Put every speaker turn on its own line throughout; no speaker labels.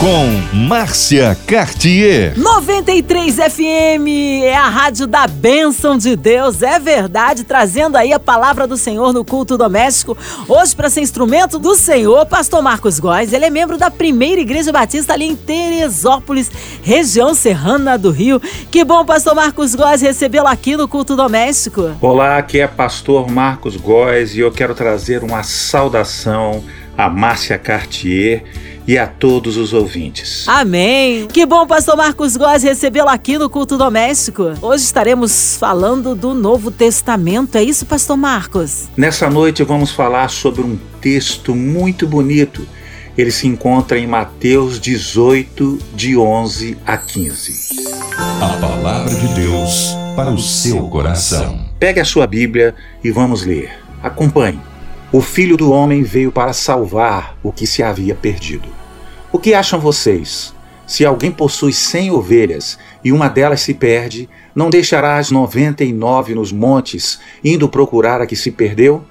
com Márcia Cartier.
93 FM é a rádio da bênção de Deus, é verdade, trazendo aí a palavra do Senhor no culto doméstico. Hoje, para ser instrumento do Senhor, pastor Marcos Góes, ele é membro da primeira igreja batista ali em Teresópolis, região serrana do Rio. Que bom, pastor Marcos Góes, recebê-lo aqui no culto doméstico.
Olá, aqui é pastor Marcos Góes e eu quero trazer uma saudação a Márcia Cartier e a todos os ouvintes.
Amém. Que bom, pastor Marcos Góes, recebê-lo aqui no culto doméstico. Hoje estaremos falando do Novo Testamento. É isso, pastor Marcos?
Nessa noite vamos falar sobre um texto muito bonito. Ele se encontra em Mateus 18, de 11 a 15.
A palavra de Deus para o seu coração.
Pegue a sua Bíblia e vamos ler. Acompanhe. O filho do homem veio para salvar o que se havia perdido. O que acham vocês? Se alguém possui cem ovelhas e uma delas se perde, não deixará as noventa e nove nos montes, indo procurar a que se perdeu?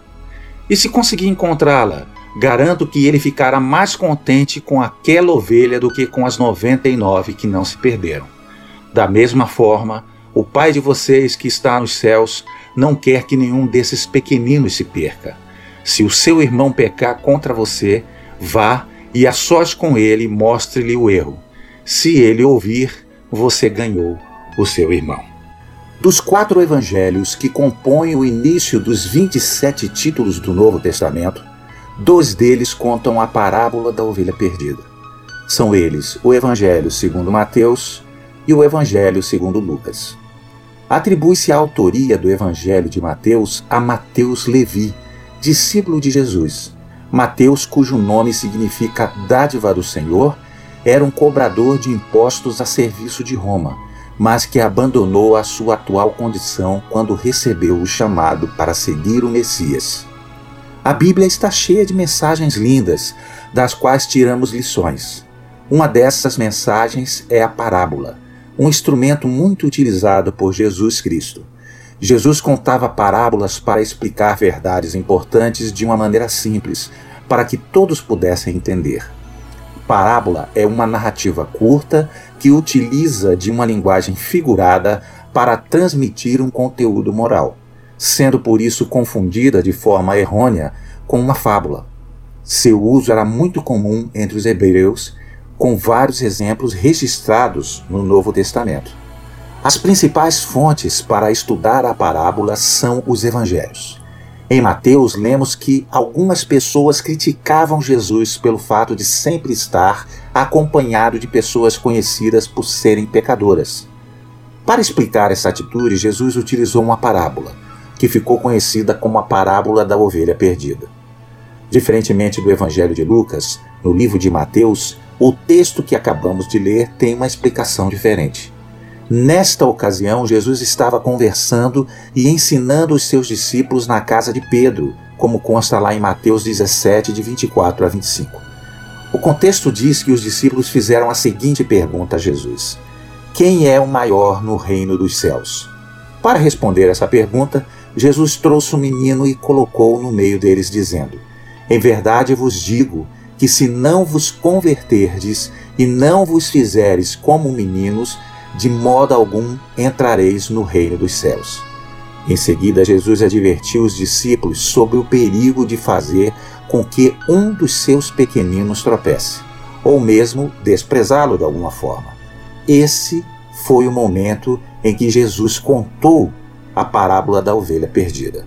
E se conseguir encontrá-la, garanto que ele ficará mais contente com aquela ovelha do que com as noventa e nove que não se perderam. Da mesma forma, o Pai de vocês que está nos céus não quer que nenhum desses pequeninos se perca. Se o seu irmão pecar contra você, vá e a sós com ele mostre-lhe o erro. Se ele ouvir, você ganhou o seu irmão. Dos quatro evangelhos que compõem o início dos 27 títulos do Novo Testamento, dois deles contam a parábola da ovelha perdida. São eles o Evangelho segundo Mateus e o Evangelho segundo Lucas. Atribui-se a autoria do Evangelho de Mateus a Mateus Levi, discípulo de Jesus. Mateus, cujo nome significa dádiva do Senhor, era um cobrador de impostos a serviço de Roma, mas que abandonou a sua atual condição quando recebeu o chamado para seguir o Messias. A Bíblia está cheia de mensagens lindas, das quais tiramos lições. Uma dessas mensagens é a parábola, um instrumento muito utilizado por Jesus Cristo. Jesus contava parábolas para explicar verdades importantes de uma maneira simples, para que todos pudessem entender. Parábola é uma narrativa curta que utiliza de uma linguagem figurada para transmitir um conteúdo moral, sendo por isso confundida de forma errônea com uma fábula. Seu uso era muito comum entre os hebreus, com vários exemplos registrados no Novo Testamento. As principais fontes para estudar a parábola são os evangelhos. Em Mateus, lemos que algumas pessoas criticavam Jesus pelo fato de sempre estar acompanhado de pessoas conhecidas por serem pecadoras. Para explicar essa atitude, Jesus utilizou uma parábola, que ficou conhecida como a parábola da ovelha perdida. Diferentemente do Evangelho de Lucas, no livro de Mateus, o texto que acabamos de ler tem uma explicação diferente. Nesta ocasião, Jesus estava conversando e ensinando os seus discípulos na casa de Pedro, como consta lá em Mateus 17, de 24 a 25. O contexto diz que os discípulos fizeram a seguinte pergunta a Jesus: Quem é o maior no reino dos céus? Para responder essa pergunta, Jesus trouxe um menino e colocou-o no meio deles, dizendo: Em verdade vos digo que se não vos converterdes e não vos fizeres como meninos, de modo algum entrareis no reino dos céus. Em seguida, Jesus advertiu os discípulos sobre o perigo de fazer com que um dos seus pequeninos tropece, ou mesmo desprezá-lo de alguma forma. Esse foi o momento em que Jesus contou a parábola da ovelha perdida.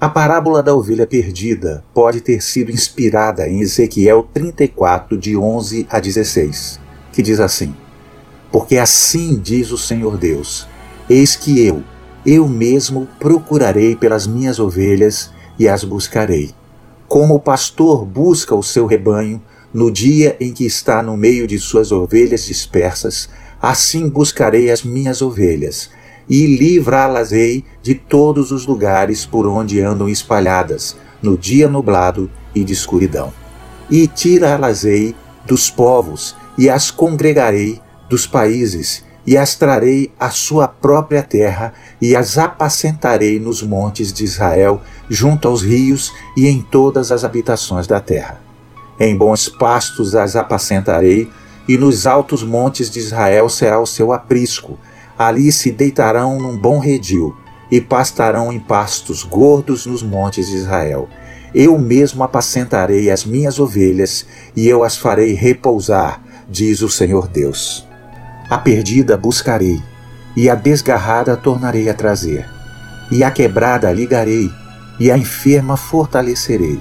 A parábola da ovelha perdida pode ter sido inspirada em Ezequiel 34, de 11 a 16, que diz assim: porque assim diz o Senhor Deus: Eis que eu, eu mesmo procurarei pelas minhas ovelhas e as buscarei. Como o pastor busca o seu rebanho no dia em que está no meio de suas ovelhas dispersas, assim buscarei as minhas ovelhas e livrá-las-ei de todos os lugares por onde andam espalhadas, no dia nublado e de escuridão. E tirá-las-ei dos povos e as congregarei dos países e as trarei à sua própria terra, e as apacentarei nos montes de Israel, junto aos rios e em todas as habitações da terra. Em bons pastos as apacentarei, e nos altos montes de Israel será o seu aprisco. Ali se deitarão num bom redil, e pastarão em pastos gordos nos montes de Israel. Eu mesmo apacentarei as minhas ovelhas, e eu as farei repousar, diz o Senhor Deus. A perdida buscarei, e a desgarrada tornarei a trazer, e a quebrada ligarei, e a enferma fortalecerei.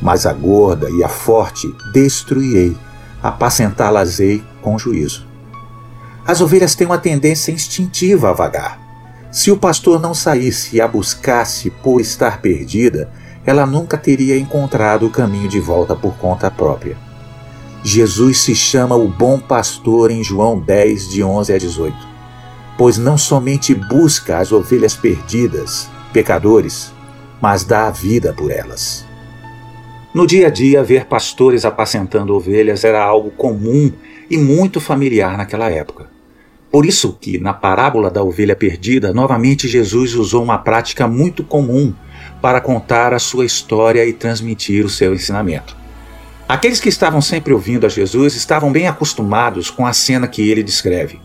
Mas a gorda e a forte destruirei, apacentá-las-ei com juízo. As ovelhas têm uma tendência instintiva a vagar. Se o pastor não saísse e a buscasse por estar perdida, ela nunca teria encontrado o caminho de volta por conta própria. Jesus se chama o bom pastor em João 10, de 11 a 18, pois não somente busca as ovelhas perdidas, pecadores, mas dá a vida por elas. No dia a dia, ver pastores apacentando ovelhas era algo comum e muito familiar naquela época. Por isso que, na parábola da ovelha perdida, novamente Jesus usou uma prática muito comum para contar a sua história e transmitir o seu ensinamento. Aqueles que estavam sempre ouvindo a Jesus estavam bem acostumados com a cena que ele descreve.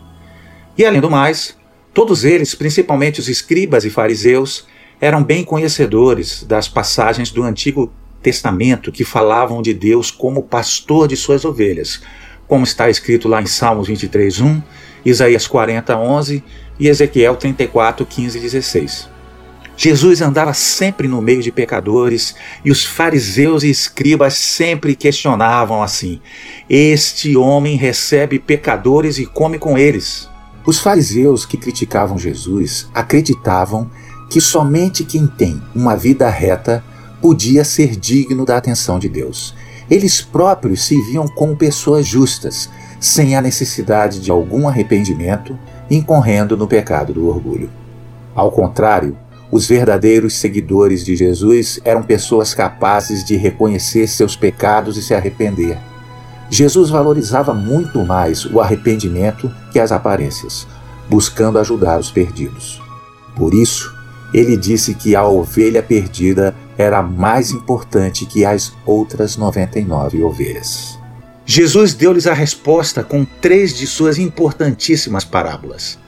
E além do mais, todos eles, principalmente os escribas e fariseus, eram bem conhecedores das passagens do Antigo Testamento que falavam de Deus como pastor de suas ovelhas, como está escrito lá em Salmos 23, 1, Isaías 40, 11 e Ezequiel 34, 15 e 16. Jesus andava sempre no meio de pecadores e os fariseus e escribas sempre questionavam assim: Este homem recebe pecadores e come com eles. Os fariseus que criticavam Jesus acreditavam que somente quem tem uma vida reta podia ser digno da atenção de Deus. Eles próprios se viam como pessoas justas, sem a necessidade de algum arrependimento, incorrendo no pecado do orgulho. Ao contrário, os verdadeiros seguidores de Jesus eram pessoas capazes de reconhecer seus pecados e se arrepender. Jesus valorizava muito mais o arrependimento que as aparências, buscando ajudar os perdidos. Por isso, ele disse que a ovelha perdida era mais importante que as outras 99 ovelhas. Jesus deu-lhes a resposta com três de suas importantíssimas parábolas: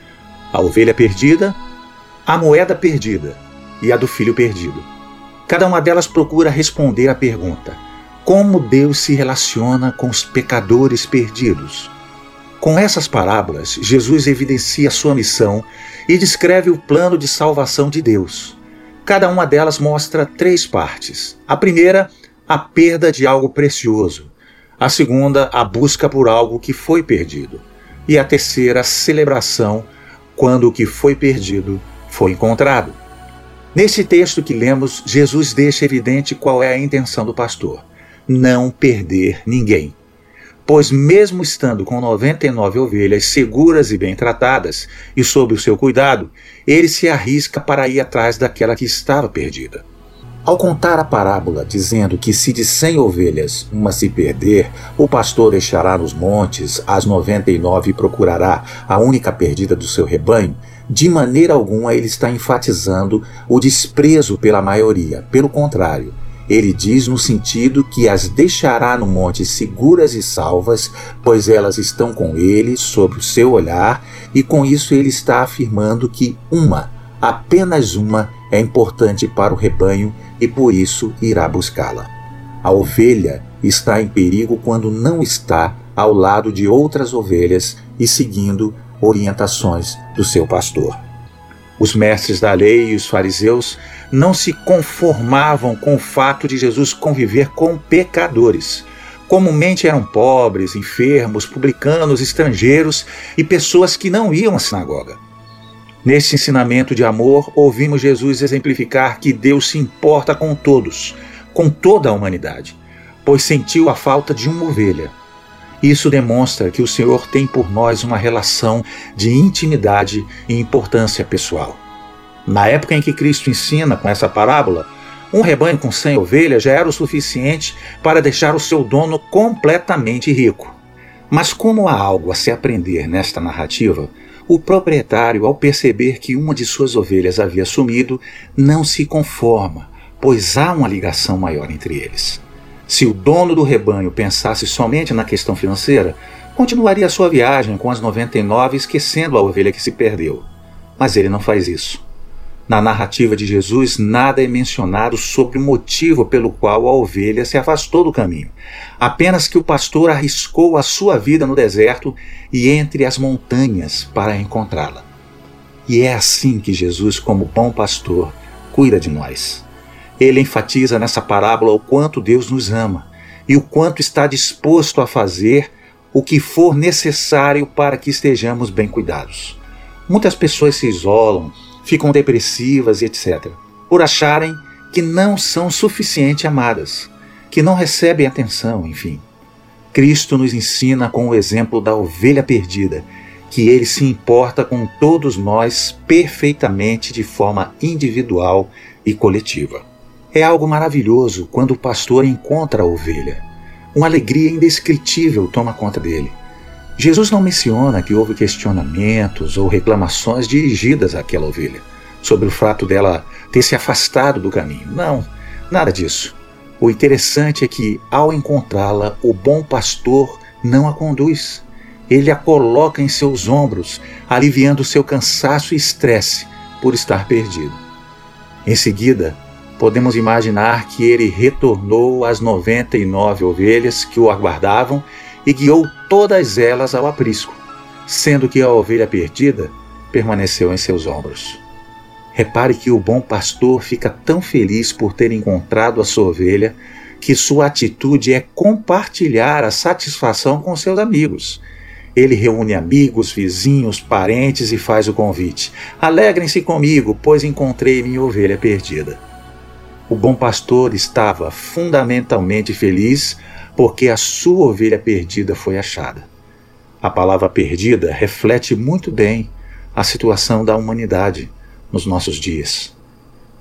a ovelha perdida, a moeda perdida e a do filho perdido. Cada uma delas procura responder à pergunta: como Deus se relaciona com os pecadores perdidos? Com essas parábolas, Jesus evidencia sua missão e descreve o plano de salvação de Deus. Cada uma delas mostra três partes. A primeira, a perda de algo precioso. A segunda, a busca por algo que foi perdido. E a terceira, a celebração quando o que foi perdido foi encontrado. Nesse texto que lemos, Jesus deixa evidente qual é a intenção do pastor: não perder ninguém. Pois, mesmo estando com 99 ovelhas seguras e bem tratadas e sob o seu cuidado, ele se arrisca para ir atrás daquela que estava perdida. Ao contar a parábola, dizendo que se de cem ovelhas uma se perder, o pastor deixará nos montes as noventa e nove e procurará a única perdida do seu rebanho, de maneira alguma ele está enfatizando o desprezo pela maioria. Pelo contrário, ele diz no sentido que as deixará no monte seguras e salvas, pois elas estão com ele, sob o seu olhar, e com isso ele está afirmando que uma, apenas uma, é importante para o rebanho e por isso irá buscá-la. A ovelha está em perigo quando não está ao lado de outras ovelhas e seguindo orientações do seu pastor. Os mestres da lei e os fariseus não se conformavam com o fato de Jesus conviver com pecadores. Comumente eram pobres, enfermos, publicanos, estrangeiros e pessoas que não iam à sinagoga. Neste ensinamento de amor, ouvimos Jesus exemplificar que Deus se importa com todos, com toda a humanidade, pois sentiu a falta de uma ovelha isso demonstra que o Senhor tem por nós uma relação de intimidade e importância pessoal. Na época em que Cristo ensina com essa parábola, um rebanho com 100 ovelhas já era o suficiente para deixar o seu dono completamente rico. Mas como há algo a se aprender nesta narrativa, O proprietário, ao perceber que uma de suas ovelhas havia sumido, não se conforma, pois há uma ligação maior entre eles. Se o dono do rebanho pensasse somente na questão financeira, continuaria sua viagem com as 99 esquecendo a ovelha que se perdeu. Mas ele não faz isso. Na narrativa de Jesus, nada é mencionado sobre o motivo pelo qual a ovelha se afastou do caminho. Apenas que o pastor arriscou a sua vida no deserto e entre as montanhas para encontrá-la. E é assim que Jesus, como bom pastor, cuida de nós. Ele enfatiza nessa parábola o quanto Deus nos ama e o quanto está disposto a fazer o que for necessário para que estejamos bem cuidados. Muitas pessoas se isolam, ficam depressivas e etc., por acharem que não são suficiente amadas, que não recebem atenção, enfim. Cristo nos ensina com o exemplo da ovelha perdida, que ele se importa com todos nós perfeitamente de forma individual e coletiva. É algo maravilhoso quando o pastor encontra a ovelha. Uma alegria indescritível toma conta dele. Jesus não menciona que houve questionamentos ou reclamações dirigidas àquela ovelha sobre o fato dela ter se afastado do caminho. Não, nada disso. O interessante é que, ao encontrá-la, o bom pastor não a conduz. Ele a coloca em seus ombros, aliviando seu cansaço e estresse por estar perdido. Em seguida, podemos imaginar que ele retornou às 99 ovelhas que o aguardavam e guiou todas elas ao aprisco, sendo que a ovelha perdida permaneceu em seus ombros. Repare que o bom pastor fica tão feliz por ter encontrado a sua ovelha que sua atitude é compartilhar a satisfação com seus amigos. Ele reúne amigos, vizinhos, parentes e faz o convite: Alegrem-se comigo, pois encontrei minha ovelha perdida. O bom pastor estava fundamentalmente feliz porque a sua ovelha perdida foi achada. A palavra perdida reflete muito bem a situação da humanidade nos nossos dias.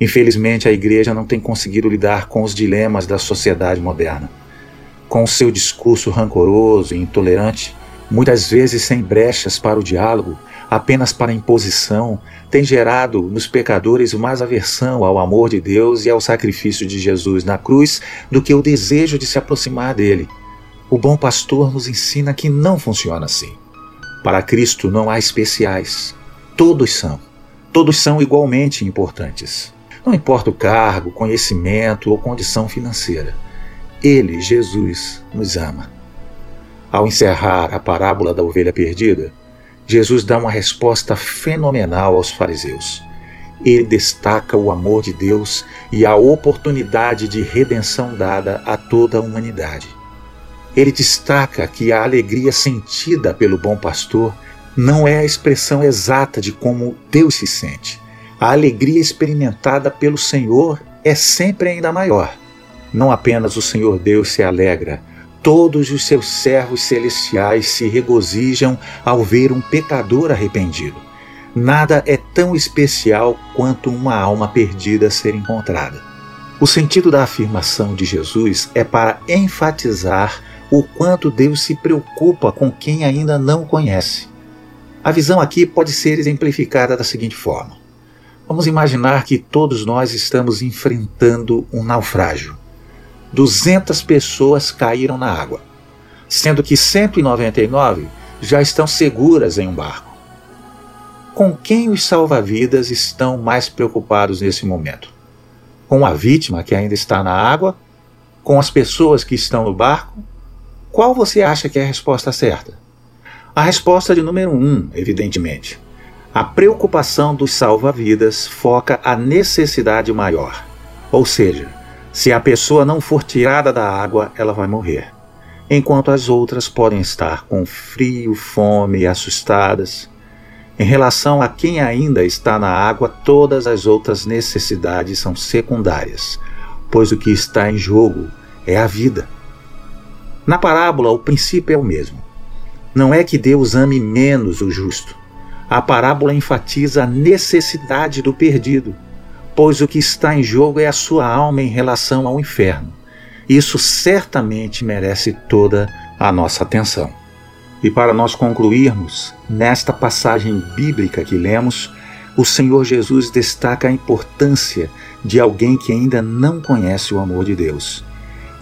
Infelizmente, a igreja não tem conseguido lidar com os dilemas da sociedade moderna. Com seu discurso rancoroso e intolerante, muitas vezes sem brechas para o diálogo, apenas para imposição, tem gerado nos pecadores mais aversão ao amor de Deus e ao sacrifício de Jesus na cruz do que o desejo de se aproximar dele. O bom pastor nos ensina que não funciona assim. Para Cristo não há especiais. Todos são. Todos são igualmente importantes. Não importa o cargo, conhecimento ou condição financeira. Ele, Jesus, nos ama. Ao encerrar a parábola da ovelha perdida, Jesus dá uma resposta fenomenal aos fariseus. Ele destaca o amor de Deus e a oportunidade de redenção dada a toda a humanidade. Ele destaca que a alegria sentida pelo bom pastor não é a expressão exata de como Deus se sente. A alegria experimentada pelo Senhor é sempre ainda maior. Não apenas o Senhor Deus se alegra, Todos os seus servos celestiais se regozijam ao ver um pecador arrependido. Nada é tão especial quanto uma alma perdida ser encontrada. O sentido da afirmação de Jesus é para enfatizar o quanto Deus se preocupa com quem ainda não o conhece. A visão aqui pode ser exemplificada da seguinte forma: Vamos imaginar que todos nós estamos enfrentando um naufrágio. 200 pessoas caíram na água, sendo que 199 já estão seguras em um barco. Com quem os salva-vidas estão mais preocupados nesse momento? Com a vítima que ainda está na água? Com as pessoas que estão no barco? Qual você acha que é a resposta certa? A resposta de número um, evidentemente. A preocupação dos salva-vidas foca a necessidade maior, ou seja, se a pessoa não for tirada da água, ela vai morrer. Enquanto as outras podem estar com frio, fome e assustadas. Em relação a quem ainda está na água, todas as outras necessidades são secundárias, pois o que está em jogo é a vida. Na parábola, o princípio é o mesmo. Não é que Deus ame menos o justo. A parábola enfatiza a necessidade do perdido pois o que está em jogo é a sua alma em relação ao inferno. Isso certamente merece toda a nossa atenção. E para nós concluirmos, nesta passagem bíblica que lemos, o Senhor Jesus destaca a importância de alguém que ainda não conhece o amor de Deus.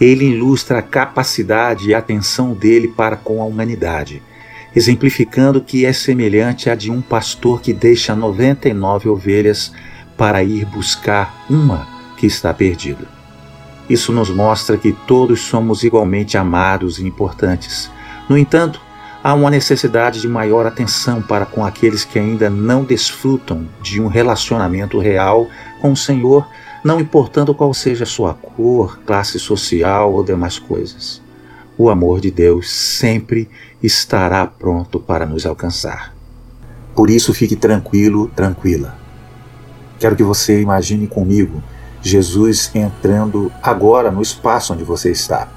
Ele ilustra a capacidade e atenção dele para com a humanidade, exemplificando que é semelhante à de um pastor que deixa 99 ovelhas para ir buscar uma que está perdida. Isso nos mostra que todos somos igualmente amados e importantes. No entanto, há uma necessidade de maior atenção para com aqueles que ainda não desfrutam de um relacionamento real com o Senhor, não importando qual seja sua cor, classe social ou demais coisas. O amor de Deus sempre estará pronto para nos alcançar. Por isso, fique tranquilo, tranquila. Quero que você imagine comigo Jesus entrando agora no espaço onde você está.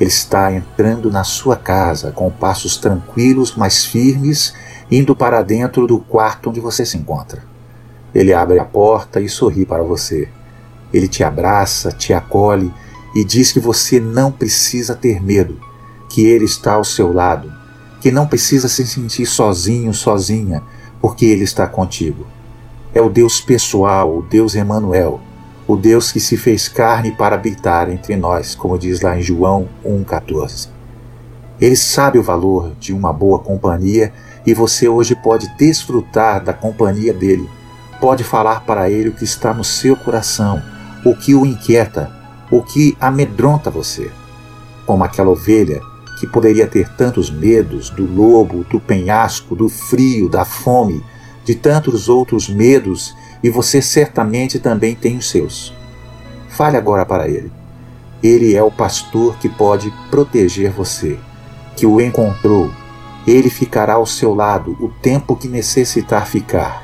Ele está entrando na sua casa com passos tranquilos, mas firmes, indo para dentro do quarto onde você se encontra. Ele abre a porta e sorri para você. Ele te abraça, te acolhe e diz que você não precisa ter medo, que ele está ao seu lado, que não precisa se sentir sozinho, sozinha, porque ele está contigo. É o Deus pessoal, o Deus Emanuel o Deus que se fez carne para habitar entre nós, como diz lá em João 1,14. Ele sabe o valor de uma boa companhia e você hoje pode desfrutar da companhia dele. Pode falar para ele o que está no seu coração, o que o inquieta, o que amedronta você. Como aquela ovelha que poderia ter tantos medos do lobo, do penhasco, do frio, da fome, de tantos outros medos e você certamente também tem os seus. Fale agora para ele. Ele é o pastor que pode proteger você, que o encontrou. Ele ficará ao seu lado o tempo que necessitar ficar.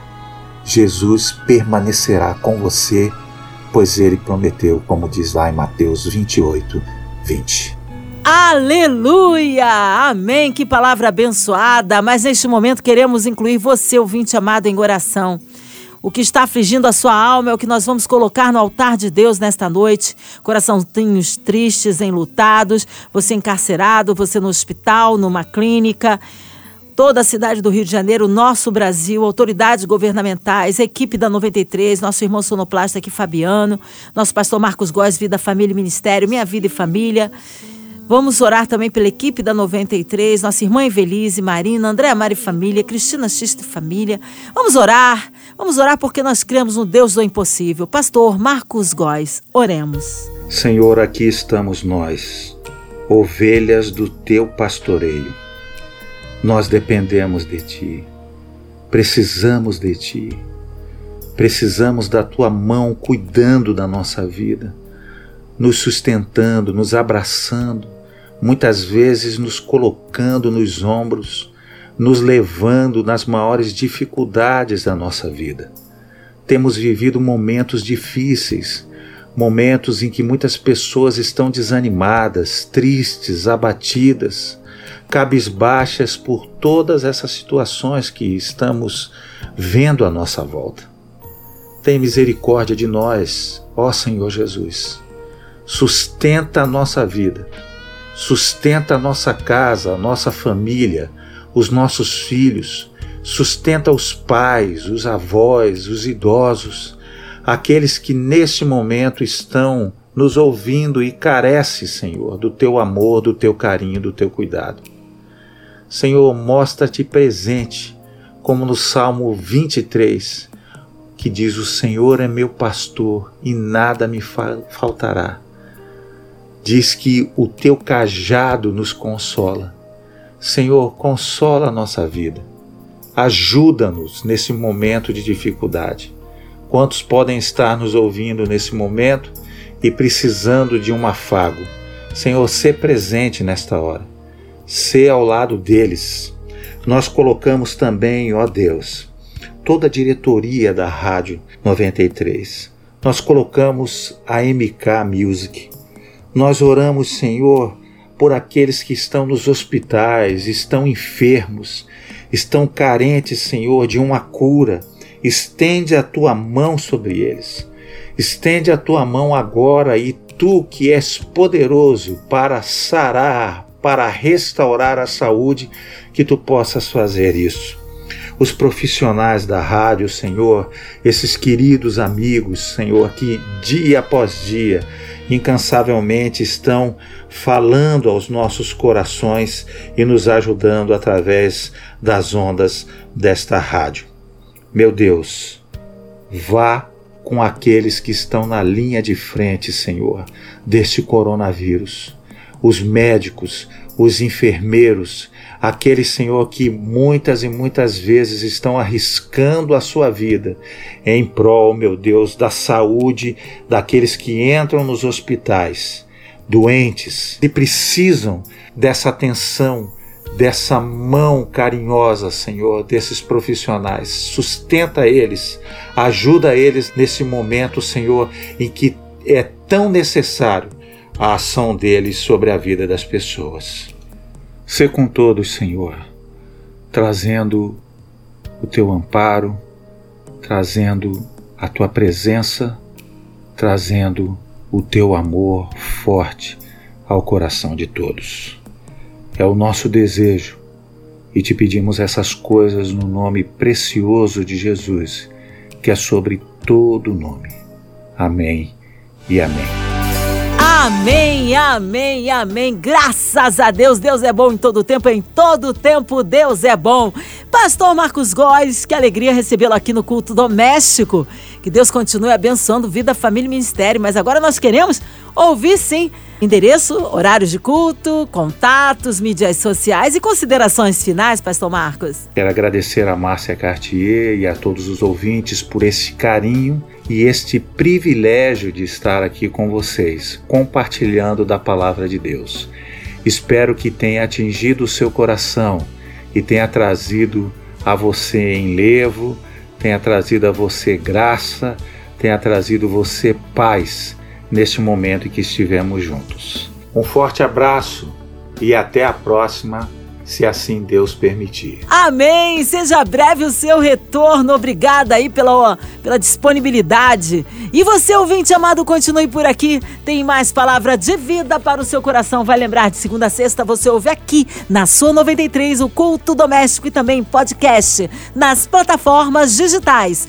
Jesus permanecerá com você, pois ele prometeu, como diz lá em Mateus 28, 20.
Aleluia! Amém! Que palavra abençoada! Mas neste momento queremos incluir você, ouvinte amado, em oração. O que está afligindo a sua alma é o que nós vamos colocar no altar de Deus nesta noite. Coraçãozinhos tristes, enlutados, você encarcerado, você no hospital, numa clínica. Toda a cidade do Rio de Janeiro, nosso Brasil, autoridades governamentais, equipe da 93, nosso irmão sonoplasta aqui, Fabiano, nosso pastor Marcos Góes, Vida, Família e Ministério, Minha Vida e Família. Vamos orar também pela equipe da 93, nossa irmã Evelise, Marina, Andréa Mari Família, Cristina Xista Família. Vamos orar, vamos orar porque nós cremos no Deus do impossível. Pastor Marcos Góes, oremos.
Senhor, aqui estamos nós, ovelhas do teu pastoreio. Nós dependemos de ti, precisamos de ti, precisamos da tua mão cuidando da nossa vida, nos sustentando, nos abraçando muitas vezes nos colocando nos ombros, nos levando nas maiores dificuldades da nossa vida. Temos vivido momentos difíceis, momentos em que muitas pessoas estão desanimadas, tristes, abatidas, cabisbaixas por todas essas situações que estamos vendo à nossa volta. Tem misericórdia de nós, ó Senhor Jesus. Sustenta a nossa vida sustenta a nossa casa, a nossa família, os nossos filhos, sustenta os pais, os avós, os idosos, aqueles que neste momento estão nos ouvindo e carece, Senhor, do teu amor, do teu carinho, do teu cuidado. Senhor, mostra-te presente, como no Salmo 23, que diz: O Senhor é meu pastor e nada me faltará diz que o teu cajado nos consola. Senhor, consola a nossa vida. Ajuda-nos nesse momento de dificuldade. Quantos podem estar nos ouvindo nesse momento e precisando de um afago? Senhor, se presente nesta hora. Se ao lado deles. Nós colocamos também, ó Deus, toda a diretoria da Rádio 93. Nós colocamos a MK Music nós oramos, Senhor, por aqueles que estão nos hospitais, estão enfermos, estão carentes, Senhor, de uma cura. Estende a tua mão sobre eles. Estende a tua mão agora e tu que és poderoso para sarar, para restaurar a saúde, que tu possas fazer isso. Os profissionais da rádio, Senhor, esses queridos amigos, Senhor, que dia após dia incansavelmente estão falando aos nossos corações e nos ajudando através das ondas desta rádio. Meu Deus, vá com aqueles que estão na linha de frente, Senhor, deste coronavírus. Os médicos, os enfermeiros, aqueles, Senhor, que muitas e muitas vezes estão arriscando a sua vida em prol, meu Deus, da saúde daqueles que entram nos hospitais, doentes, e precisam dessa atenção, dessa mão carinhosa, Senhor, desses profissionais. Sustenta eles, ajuda eles nesse momento, Senhor, em que é tão necessário a ação deles sobre a vida das pessoas. Sê com todos, Senhor, trazendo o teu amparo, trazendo a tua presença, trazendo o teu amor forte ao coração de todos. É o nosso desejo e te pedimos essas coisas no nome precioso de Jesus, que é sobre todo nome. Amém e amém.
Amém, amém, amém. Graças a Deus, Deus é bom em todo tempo, em todo tempo Deus é bom. Pastor Marcos Góes, que alegria recebê-lo aqui no culto doméstico. Que Deus continue abençoando vida, família e ministério. Mas agora nós queremos ouvir sim endereço, horários de culto, contatos, mídias sociais e considerações finais, Pastor Marcos.
Quero agradecer a Márcia Cartier e a todos os ouvintes por esse carinho e este privilégio de estar aqui com vocês, compartilhando da palavra de Deus. Espero que tenha atingido o seu coração e tenha trazido a você enlevo, tenha trazido a você graça, tenha trazido você paz neste momento em que estivemos juntos. Um forte abraço e até a próxima se assim Deus permitir.
Amém! Seja breve o seu retorno. Obrigada aí pela, pela disponibilidade. E você, ouvinte amado, continue por aqui. Tem mais palavra de vida para o seu coração. Vai lembrar, de segunda a sexta você ouve aqui na sua 93 o Culto Doméstico e também podcast nas plataformas digitais.